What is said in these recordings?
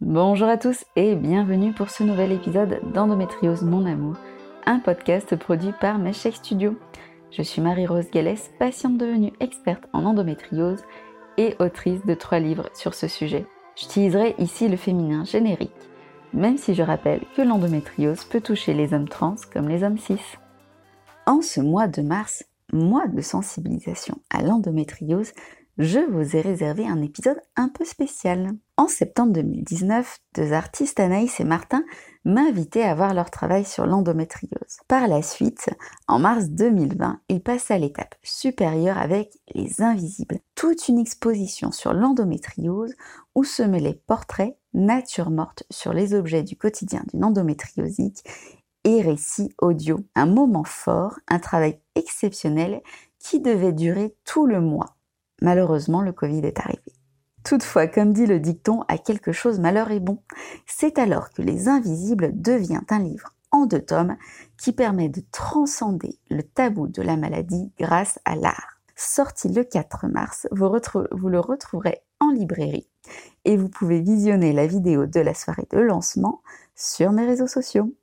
Bonjour à tous et bienvenue pour ce nouvel épisode d'Endométriose Mon Amour, un podcast produit par Meshake Studio. Je suis Marie-Rose Gallès, patiente devenue experte en endométriose et autrice de trois livres sur ce sujet. J'utiliserai ici le féminin générique, même si je rappelle que l'endométriose peut toucher les hommes trans comme les hommes cis. En ce mois de mars, mois de sensibilisation à l'endométriose, je vous ai réservé un épisode un peu spécial. En septembre 2019, deux artistes, Anaïs et Martin, m'invitaient à voir leur travail sur l'endométriose. Par la suite, en mars 2020, ils passaient à l'étape supérieure avec Les Invisibles, toute une exposition sur l'endométriose où se mêlaient portraits, nature morte sur les objets du quotidien d'une endométriosique et récits audio. Un moment fort, un travail exceptionnel qui devait durer tout le mois Malheureusement, le Covid est arrivé. Toutefois, comme dit le dicton, à quelque chose malheur est bon. C'est alors que Les Invisibles devient un livre en deux tomes qui permet de transcender le tabou de la maladie grâce à l'art. Sorti le 4 mars, vous, vous, le retrouverez en librairie et vous pouvez visionner la vidéo de la soirée de lancement sur mes réseaux sociaux.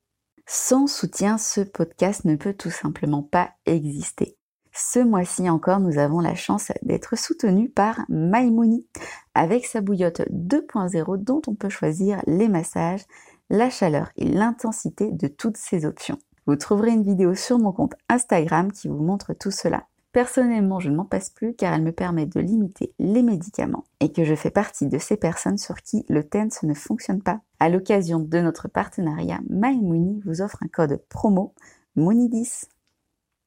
Sans soutien, ce podcast ne peut tout simplement pas exister. Ce mois-ci encore, nous avons la chance d'être soutenus par Maimouni avec sa bouillotte 2.0 dont on peut choisir les massages, la chaleur et l'intensité de toutes ces options. Vous trouverez une vidéo sur mon compte Instagram qui vous montre tout cela. Personnellement, je ne m'en passe plus car elle me permet de limiter les médicaments et que je fais partie de ces personnes sur qui le TENS ne fonctionne pas. À l'occasion de notre partenariat, MyMooney vous offre un code promo Mooney10.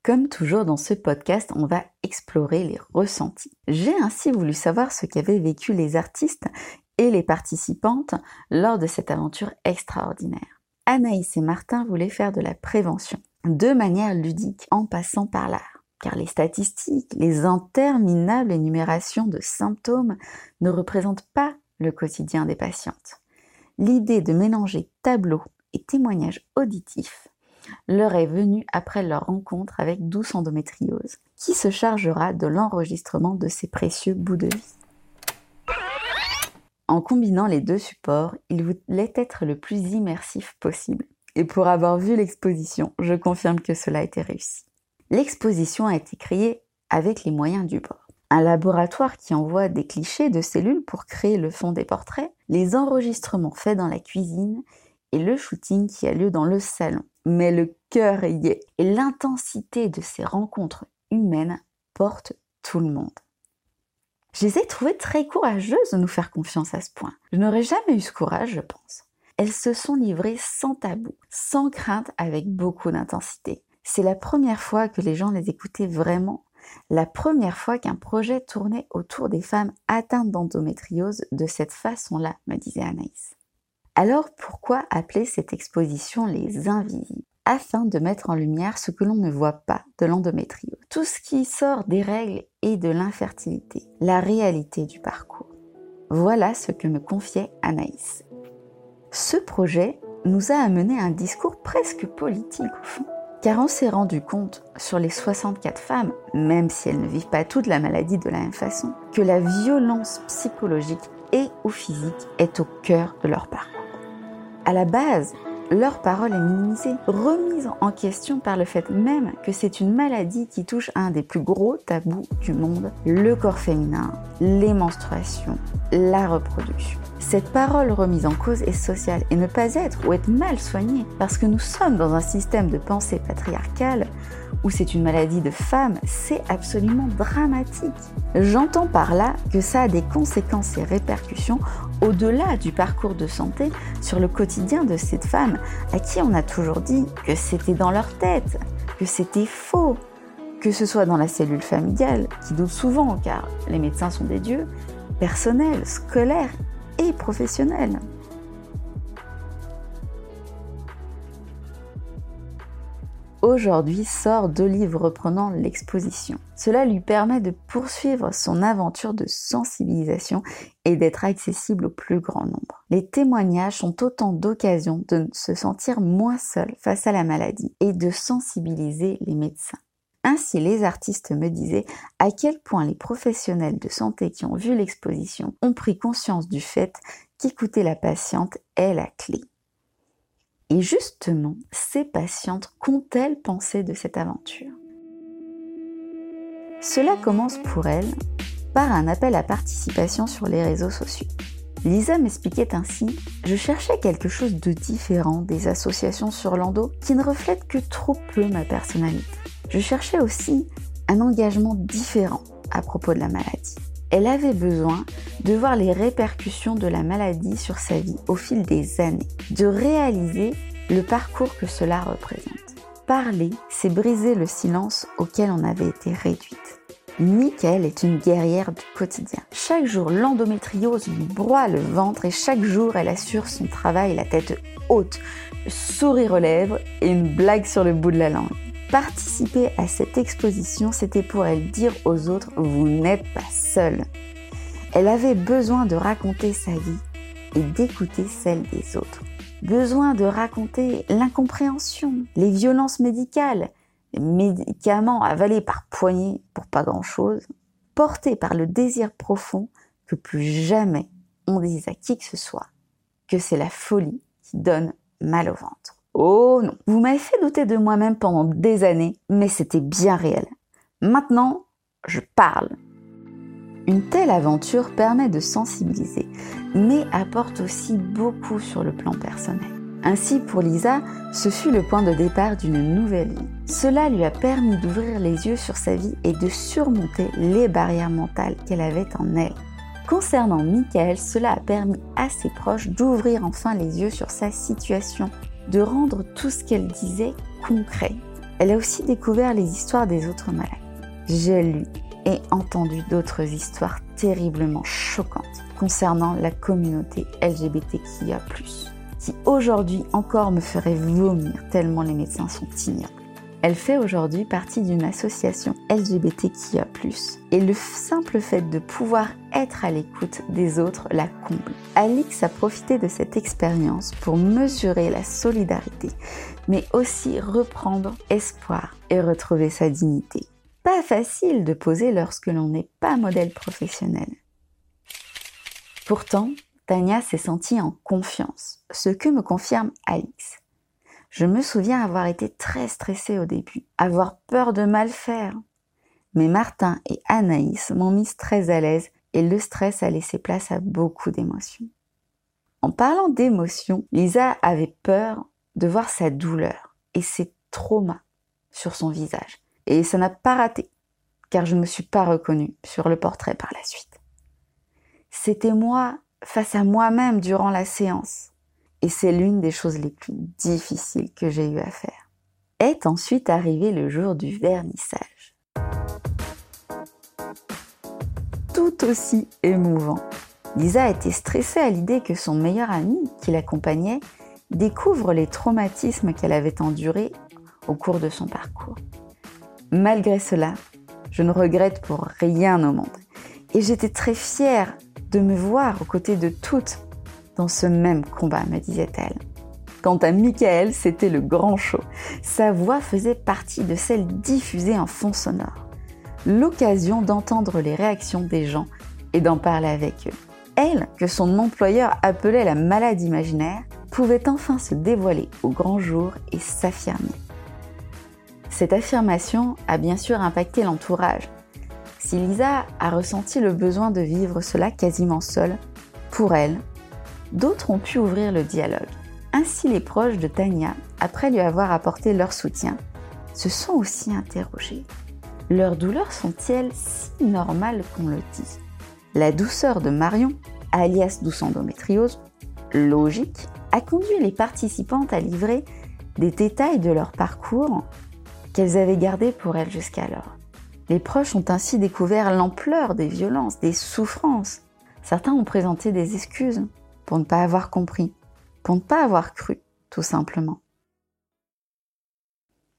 Comme toujours dans ce podcast, on va explorer les ressentis. J'ai ainsi voulu savoir ce qu'avaient vécu les artistes et les participantes lors de cette aventure extraordinaire. Anaïs et Martin voulaient faire de la prévention, de manière ludique, en passant par l'art. Car les statistiques, les interminables énumérations de symptômes ne représentent pas le quotidien des patientes. L'idée de mélanger tableaux et témoignages auditifs leur est venue après leur rencontre avec Douce Endométriose, qui se chargera de l'enregistrement de ces précieux bouts de vie. En combinant les deux supports, il voulait être le plus immersif possible. Et pour avoir vu l'exposition, je confirme que cela a été réussi. L'exposition a été créée avec les moyens du bord. Un laboratoire qui envoie des clichés de cellules pour créer le fond des portraits, les enregistrements faits dans la cuisine et le shooting qui a lieu dans le salon mais le cœur y est. Et l'intensité de ces rencontres humaines porte tout le monde. Je les ai trouvées très courageuses de nous faire confiance à ce point. Je n'aurais jamais eu ce courage, je pense. Elles se sont livrées sans tabou, sans crainte, avec beaucoup d'intensité. C'est la première fois que les gens les écoutaient vraiment, la première fois qu'un projet tournait autour des femmes atteintes d'endométriose de cette façon-là, me disait Anaïs. Alors pourquoi appeler cette exposition les invisibles? Afin de mettre en lumière ce que l'on ne voit pas de l'endométriose, tout ce qui sort des règles et de l'infertilité, la réalité du parcours. Voilà ce que me confiait Anaïs. Ce projet nous a amené à un discours presque politique au fond, car on s'est rendu compte sur les 64 femmes, même si elles ne vivent pas toutes la maladie de la même façon, que la violence psychologique et ou physique est au cœur de leur parcours à la base, leur parole est minimisée, remise en question par le fait même que c'est une maladie qui touche un des plus gros tabous du monde, le corps féminin, les menstruations, la reproduction. Cette parole remise en cause est sociale et ne pas être ou être mal soignée parce que nous sommes dans un système de pensée patriarcale où c'est une maladie de femme, c'est absolument dramatique. J'entends par là que ça a des conséquences et répercussions au-delà du parcours de santé sur le quotidien de cette femme à qui on a toujours dit que c'était dans leur tête, que c'était faux, que ce soit dans la cellule familiale, qui doute souvent car les médecins sont des dieux, personnels, scolaires et professionnels. Aujourd'hui sort deux livres reprenant l'exposition. Cela lui permet de poursuivre son aventure de sensibilisation et d'être accessible au plus grand nombre. Les témoignages sont autant d'occasions de se sentir moins seul face à la maladie et de sensibiliser les médecins. Ainsi, les artistes me disaient à quel point les professionnels de santé qui ont vu l'exposition ont pris conscience du fait qu'écouter la patiente est la clé. Et justement, ces patientes qu'ont-elles pensé de cette aventure? Cela commence pour elles par un appel à participation sur les réseaux sociaux. Lisa m'expliquait ainsi Je cherchais quelque chose de différent des associations sur l'endo qui ne reflètent que trop peu ma personnalité. Je cherchais aussi un engagement différent à propos de la maladie. Elle avait besoin de voir les répercussions de la maladie sur sa vie au fil des années, de réaliser le parcours que cela représente. Parler, c'est briser le silence auquel on avait été réduite. Nickel est une guerrière du quotidien. Chaque jour, l'endométriose lui broie le ventre et chaque jour, elle assure son travail la tête haute, sourire aux lèvres et une blague sur le bout de la langue. Participer à cette exposition, c'était pour elle dire aux autres, vous n'êtes pas seule. Elle avait besoin de raconter sa vie et d'écouter celle des autres. Besoin de raconter l'incompréhension, les violences médicales, médicaments avalés par poignées pour pas grand-chose, portés par le désir profond que plus jamais on dise à qui que ce soit que c'est la folie qui donne mal au ventre. Oh non, vous m'avez fait douter de moi-même pendant des années, mais c'était bien réel. Maintenant, je parle. Une telle aventure permet de sensibiliser, mais apporte aussi beaucoup sur le plan personnel. Ainsi, pour Lisa, ce fut le point de départ d'une nouvelle vie. Cela lui a permis d'ouvrir les yeux sur sa vie et de surmonter les barrières mentales qu'elle avait en elle. Concernant Michael, cela a permis à ses proches d'ouvrir enfin les yeux sur sa situation, de rendre tout ce qu'elle disait concret. Elle a aussi découvert les histoires des autres malades. J'ai lu et entendu d'autres histoires terriblement choquantes concernant la communauté LGBTQIA+, qui aujourd'hui encore me ferait vomir tellement les médecins sont ignobles. Elle fait aujourd'hui partie d'une association LGBTQIA+, et le simple fait de pouvoir être à l'écoute des autres la comble. Alix a profité de cette expérience pour mesurer la solidarité, mais aussi reprendre espoir et retrouver sa dignité. Pas facile de poser lorsque l'on n'est pas modèle professionnel. Pourtant, Tania s'est sentie en confiance, ce que me confirme Alix. Je me souviens avoir été très stressée au début, avoir peur de mal faire. Mais Martin et Anaïs m'ont mise très à l'aise et le stress a laissé place à beaucoup d'émotions. En parlant d'émotions, Lisa avait peur de voir sa douleur et ses traumas sur son visage. Et ça n'a pas raté, car je ne me suis pas reconnue sur le portrait par la suite. C'était moi face à moi-même durant la séance. Et c'est l'une des choses les plus difficiles que j'ai eu à faire. Est ensuite arrivé le jour du vernissage. Tout aussi émouvant. Lisa était stressée à l'idée que son meilleur ami, qui l'accompagnait, découvre les traumatismes qu'elle avait endurés au cours de son parcours. Malgré cela, je ne regrette pour rien au monde. Et j'étais très fière de me voir aux côtés de toutes dans ce même combat, me disait-elle. Quant à Michael, c'était le grand show. Sa voix faisait partie de celle diffusée en fond sonore. L'occasion d'entendre les réactions des gens et d'en parler avec eux. Elle, que son employeur appelait la malade imaginaire, pouvait enfin se dévoiler au grand jour et s'affirmer. Cette affirmation a bien sûr impacté l'entourage, si Lisa a ressenti le besoin de vivre cela quasiment seule, pour elle, d'autres ont pu ouvrir le dialogue. Ainsi les proches de Tania, après lui avoir apporté leur soutien, se sont aussi interrogés. Leurs douleurs sont-elles si normales qu'on le dit? La douceur de Marion, alias douce endométriose, logique, a conduit les participantes à livrer des détails de leur parcours qu'elles avaient gardés pour elles jusqu'alors. Les proches ont ainsi découvert l'ampleur des violences, des souffrances. Certains ont présenté des excuses pour ne pas avoir compris, pour ne pas avoir cru, tout simplement.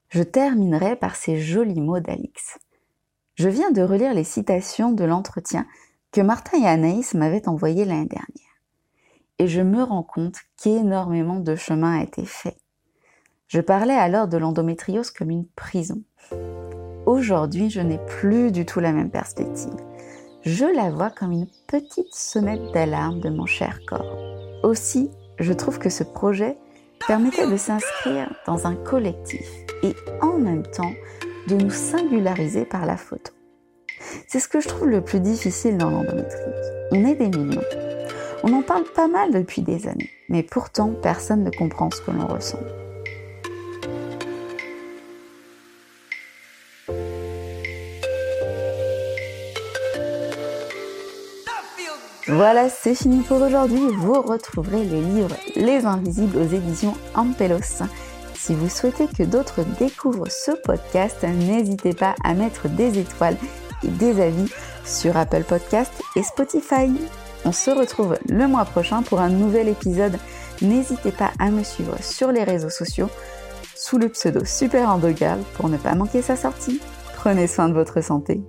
Je terminerai par ces jolis mots d'Alix. Je viens de relire les citations de l'entretien que Martin et Anaïs m'avaient envoyé l'année dernière. Et je me rends compte qu'énormément de chemin a été fait. Je parlais alors de l'endométriose comme une prison aujourd'hui, je n'ai plus du tout la même perspective. Je la vois comme une petite sonnette d'alarme de mon cher corps. Aussi, je trouve que ce projet permettait de s'inscrire dans un collectif et en même temps de nous singulariser par la photo. C'est ce que je trouve le plus difficile dans l'endométriose. On est des millions. On en parle pas mal depuis des années, mais pourtant personne ne comprend ce que l'on ressent. Voilà, c'est fini pour aujourd'hui. Vous retrouverez les livres Les Invisibles aux éditions Ampelos. Si vous souhaitez que d'autres découvrent ce podcast, n'hésitez pas à mettre des étoiles et des avis sur Apple Podcast et Spotify. On se retrouve le mois prochain pour un nouvel épisode. N'hésitez pas à me suivre sur les réseaux sociaux sous le pseudo Super Girl pour ne pas manquer sa sortie. Prenez soin de votre santé.